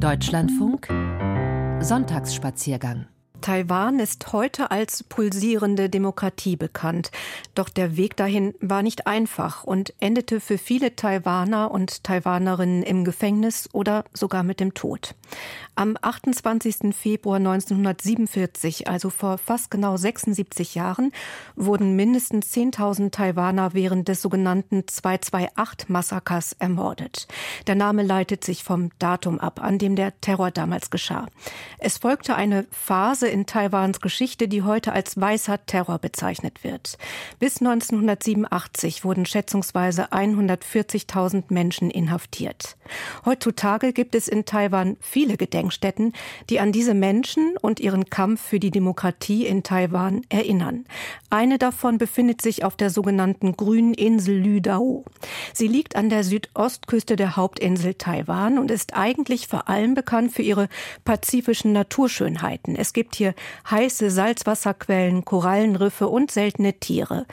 Deutschlandfunk Sonntagsspaziergang Taiwan ist heute als pulsierende Demokratie bekannt. Doch der Weg dahin war nicht einfach und endete für viele Taiwaner und Taiwanerinnen im Gefängnis oder sogar mit dem Tod. Am 28. Februar 1947, also vor fast genau 76 Jahren, wurden mindestens 10.000 Taiwaner während des sogenannten 228-Massakers ermordet. Der Name leitet sich vom Datum ab, an dem der Terror damals geschah. Es folgte eine Phase in Taiwans Geschichte, die heute als weißer Terror bezeichnet wird. Bis 1987 wurden schätzungsweise 140.000 Menschen inhaftiert. Heutzutage gibt es in Taiwan viele Gedenkstätten, die an diese Menschen und ihren Kampf für die Demokratie in Taiwan erinnern. Eine davon befindet sich auf der sogenannten grünen Insel Lüdao. Sie liegt an der Südostküste der Hauptinsel Taiwan und ist eigentlich vor allem bekannt für ihre pazifischen Naturschönheiten. Es gibt hier heiße Salzwasserquellen, Korallenriffe und seltene Tiere.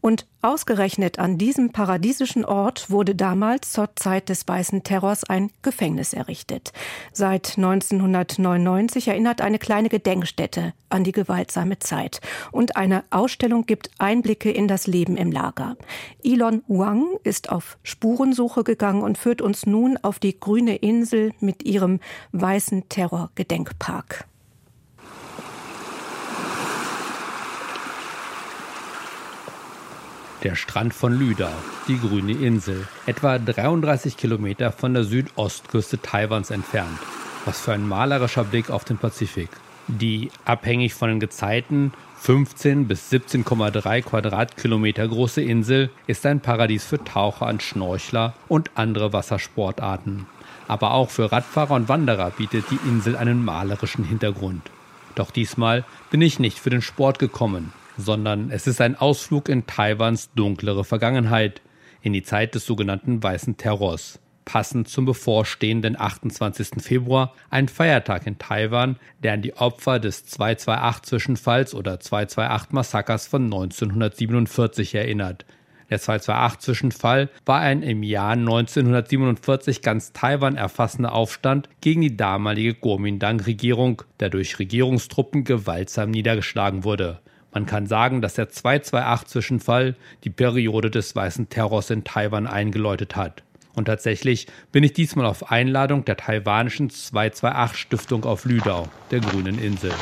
Und ausgerechnet an diesem paradiesischen Ort wurde damals zur Zeit des Weißen Terrors ein Gefängnis errichtet. Seit 1999 erinnert eine kleine Gedenkstätte an die gewaltsame Zeit. Und eine Ausstellung gibt Einblicke in das Leben im Lager. Elon Wang ist auf Spurensuche gegangen und führt uns nun auf die grüne Insel mit ihrem Weißen Terror Gedenkpark. Der Strand von Lüdau, die grüne Insel, etwa 33 Kilometer von der Südostküste Taiwans entfernt. Was für ein malerischer Blick auf den Pazifik. Die, abhängig von den Gezeiten, 15 bis 17,3 Quadratkilometer große Insel ist ein Paradies für Taucher und Schnorchler und andere Wassersportarten. Aber auch für Radfahrer und Wanderer bietet die Insel einen malerischen Hintergrund. Doch diesmal bin ich nicht für den Sport gekommen, sondern es ist ein Ausflug in Taiwans dunklere Vergangenheit, in die Zeit des sogenannten Weißen Terrors. Passend zum bevorstehenden 28. Februar, ein Feiertag in Taiwan, der an die Opfer des 228-Zwischenfalls oder 228-Massakers von 1947 erinnert. Der 228-Zwischenfall war ein im Jahr 1947 ganz Taiwan erfassender Aufstand gegen die damalige Kuomintang-Regierung, der durch Regierungstruppen gewaltsam niedergeschlagen wurde. Man kann sagen, dass der 228-Zwischenfall die Periode des weißen Terrors in Taiwan eingeläutet hat. Und tatsächlich bin ich diesmal auf Einladung der taiwanischen 228-Stiftung auf Lüdau, der grünen Insel.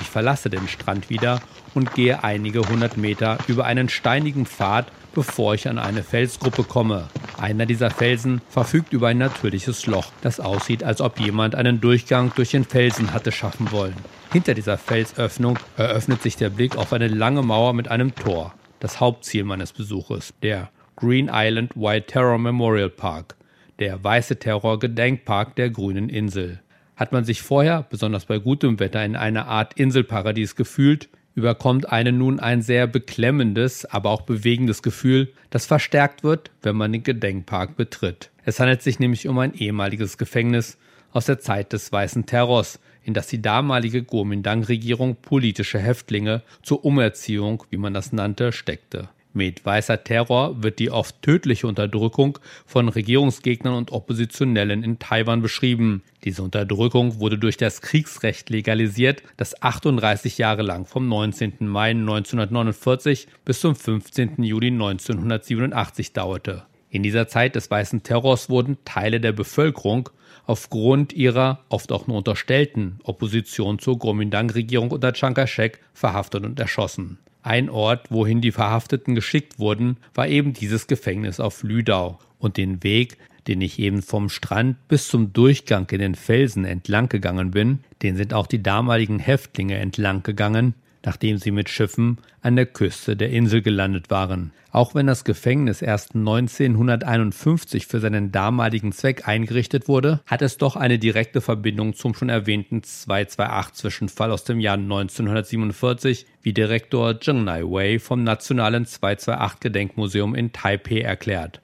Ich verlasse den Strand wieder und gehe einige hundert Meter über einen steinigen Pfad, bevor ich an eine Felsgruppe komme. Einer dieser Felsen verfügt über ein natürliches Loch, das aussieht, als ob jemand einen Durchgang durch den Felsen hatte schaffen wollen. Hinter dieser Felsöffnung eröffnet sich der Blick auf eine lange Mauer mit einem Tor, das Hauptziel meines Besuches, der Green Island White Terror Memorial Park, der Weiße Terror Gedenkpark der grünen Insel. Hat man sich vorher, besonders bei gutem Wetter, in einer Art Inselparadies gefühlt, überkommt einen nun ein sehr beklemmendes, aber auch bewegendes Gefühl, das verstärkt wird, wenn man den Gedenkpark betritt. Es handelt sich nämlich um ein ehemaliges Gefängnis aus der Zeit des Weißen Terrors, in das die damalige Kuomintang-Regierung politische Häftlinge zur Umerziehung, wie man das nannte, steckte. Mit weißer Terror wird die oft tödliche Unterdrückung von Regierungsgegnern und Oppositionellen in Taiwan beschrieben. Diese Unterdrückung wurde durch das Kriegsrecht legalisiert, das 38 Jahre lang vom 19. Mai 1949 bis zum 15. Juli 1987 dauerte. In dieser Zeit des weißen Terrors wurden Teile der Bevölkerung aufgrund ihrer oft auch nur unterstellten Opposition zur Kuomintang-Regierung unter Chiang Kai-shek verhaftet und erschossen. Ein Ort, wohin die Verhafteten geschickt wurden, war eben dieses Gefängnis auf Lüdau. Und den Weg, den ich eben vom Strand bis zum Durchgang in den Felsen entlang gegangen bin, den sind auch die damaligen Häftlinge entlang gegangen, nachdem sie mit Schiffen an der Küste der Insel gelandet waren. Auch wenn das Gefängnis erst 1951 für seinen damaligen Zweck eingerichtet wurde, hat es doch eine direkte Verbindung zum schon erwähnten 228-Zwischenfall aus dem Jahr 1947, wie Direktor Zheng Nai Wei vom Nationalen 228-Gedenkmuseum in Taipei erklärt.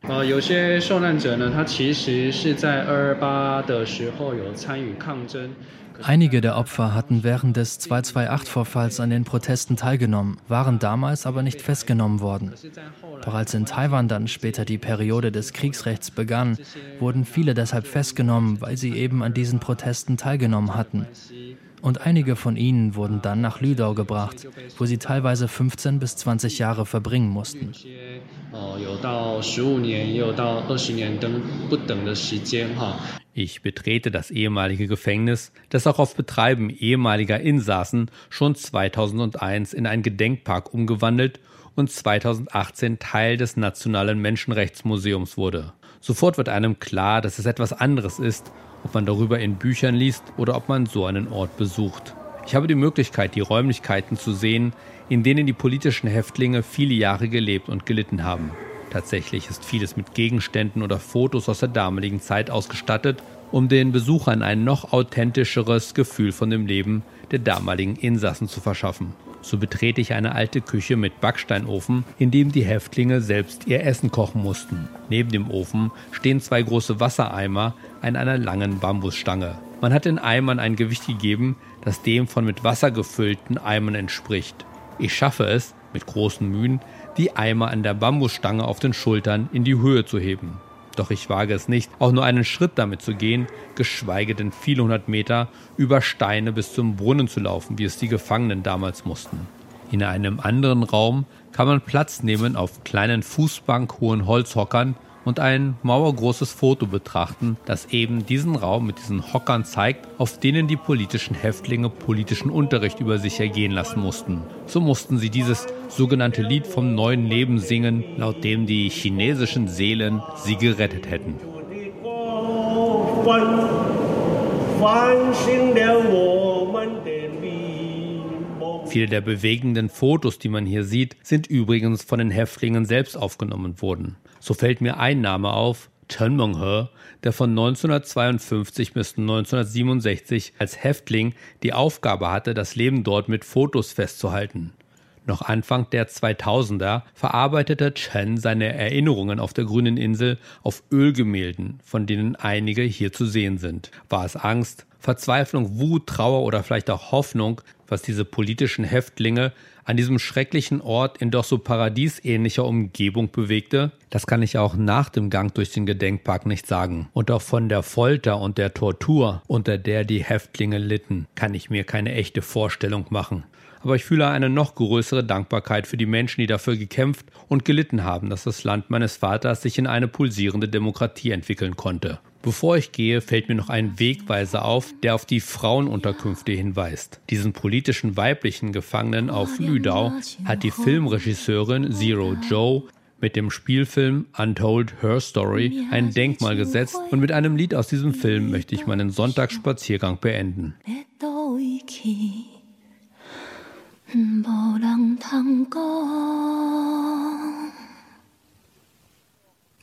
Einige der Opfer hatten während des 228-Vorfalls an den Protesten teilgenommen, waren damals aber nicht festgenommen worden. Doch als in Taiwan dann später die Periode des Kriegsrechts begann, wurden viele deshalb festgenommen, weil sie eben an diesen Protesten teilgenommen hatten. Und einige von ihnen wurden dann nach Lüdau gebracht, wo sie teilweise 15 bis 20 Jahre verbringen mussten. Oh, ich betrete das ehemalige Gefängnis, das auch auf Betreiben ehemaliger Insassen schon 2001 in einen Gedenkpark umgewandelt und 2018 Teil des Nationalen Menschenrechtsmuseums wurde. Sofort wird einem klar, dass es etwas anderes ist ob man darüber in Büchern liest oder ob man so einen Ort besucht. Ich habe die Möglichkeit, die Räumlichkeiten zu sehen, in denen die politischen Häftlinge viele Jahre gelebt und gelitten haben. Tatsächlich ist vieles mit Gegenständen oder Fotos aus der damaligen Zeit ausgestattet, um den Besuchern ein noch authentischeres Gefühl von dem Leben der damaligen Insassen zu verschaffen. So betrete ich eine alte Küche mit Backsteinofen, in dem die Häftlinge selbst ihr Essen kochen mussten. Neben dem Ofen stehen zwei große Wassereimer an einer langen Bambusstange. Man hat den Eimern ein Gewicht gegeben, das dem von mit Wasser gefüllten Eimern entspricht. Ich schaffe es, mit großen Mühen, die Eimer an der Bambusstange auf den Schultern in die Höhe zu heben. Doch ich wage es nicht, auch nur einen Schritt damit zu gehen, geschweige denn viele hundert Meter über Steine bis zum Brunnen zu laufen, wie es die Gefangenen damals mussten. In einem anderen Raum kann man Platz nehmen auf kleinen fußbankhohen Holzhockern und ein mauergroßes Foto betrachten, das eben diesen Raum mit diesen Hockern zeigt, auf denen die politischen Häftlinge politischen Unterricht über sich ergehen lassen mussten. So mussten sie dieses sogenannte Lied vom neuen Leben singen, laut dem die chinesischen Seelen sie gerettet hätten. Viele der bewegenden Fotos, die man hier sieht, sind übrigens von den Häftlingen selbst aufgenommen worden. So fällt mir ein Name auf, Chen Menghe, der von 1952 bis 1967 als Häftling die Aufgabe hatte, das Leben dort mit Fotos festzuhalten. Noch Anfang der 2000er verarbeitete Chen seine Erinnerungen auf der grünen Insel auf Ölgemälden, von denen einige hier zu sehen sind. War es Angst, Verzweiflung, Wut, Trauer oder vielleicht auch Hoffnung, was diese politischen Häftlinge an diesem schrecklichen Ort in doch so paradiesähnlicher Umgebung bewegte, das kann ich auch nach dem Gang durch den Gedenkpark nicht sagen. Und auch von der Folter und der Tortur, unter der die Häftlinge litten, kann ich mir keine echte Vorstellung machen. Aber ich fühle eine noch größere Dankbarkeit für die Menschen, die dafür gekämpft und gelitten haben, dass das Land meines Vaters sich in eine pulsierende Demokratie entwickeln konnte. Bevor ich gehe, fällt mir noch ein Wegweiser auf, der auf die Frauenunterkünfte hinweist. Diesen politischen weiblichen Gefangenen auf Lüdau hat die Filmregisseurin Zero Joe mit dem Spielfilm Untold Her Story ein Denkmal gesetzt und mit einem Lied aus diesem Film möchte ich meinen Sonntagsspaziergang beenden.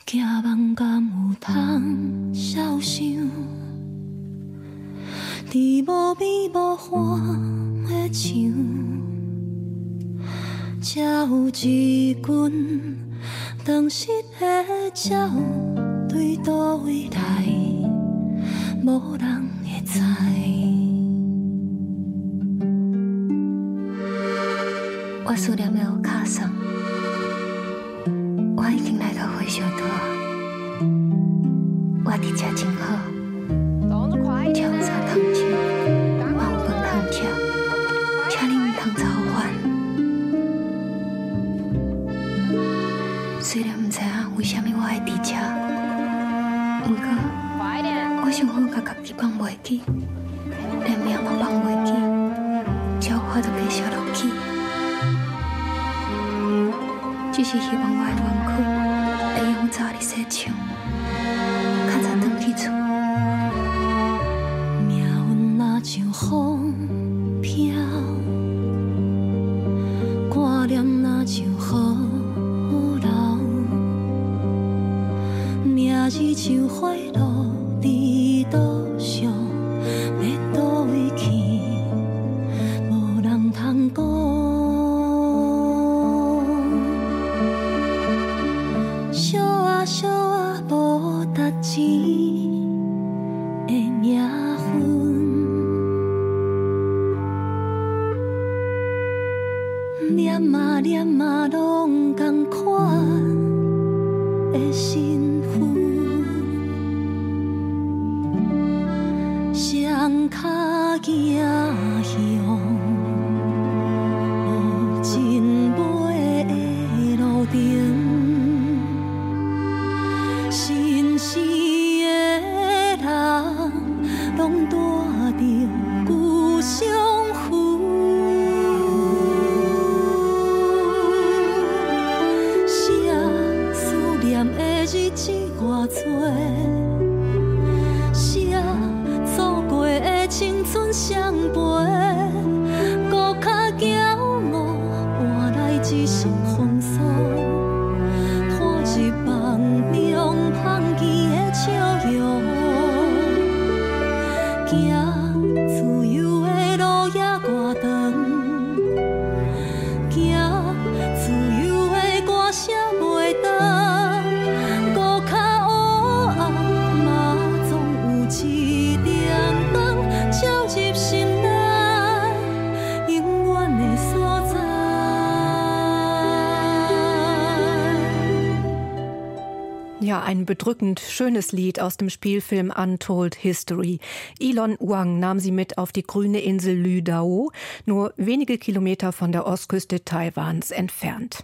行梦敢有通消想？伫无边无花的墙，才有一群当时的鸟，对倒位来，无人会知。我思念的有卡桑。虽然唔知影为虾米我会伫遮，不过我想好甲家己放袂记，连命嘛放袂记，只有我都继续落去。只是希望我会惊喜。ein bedrückend schönes Lied aus dem Spielfilm Untold History. Elon Wang nahm sie mit auf die grüne Insel Lü Dao, nur wenige Kilometer von der Ostküste Taiwans entfernt.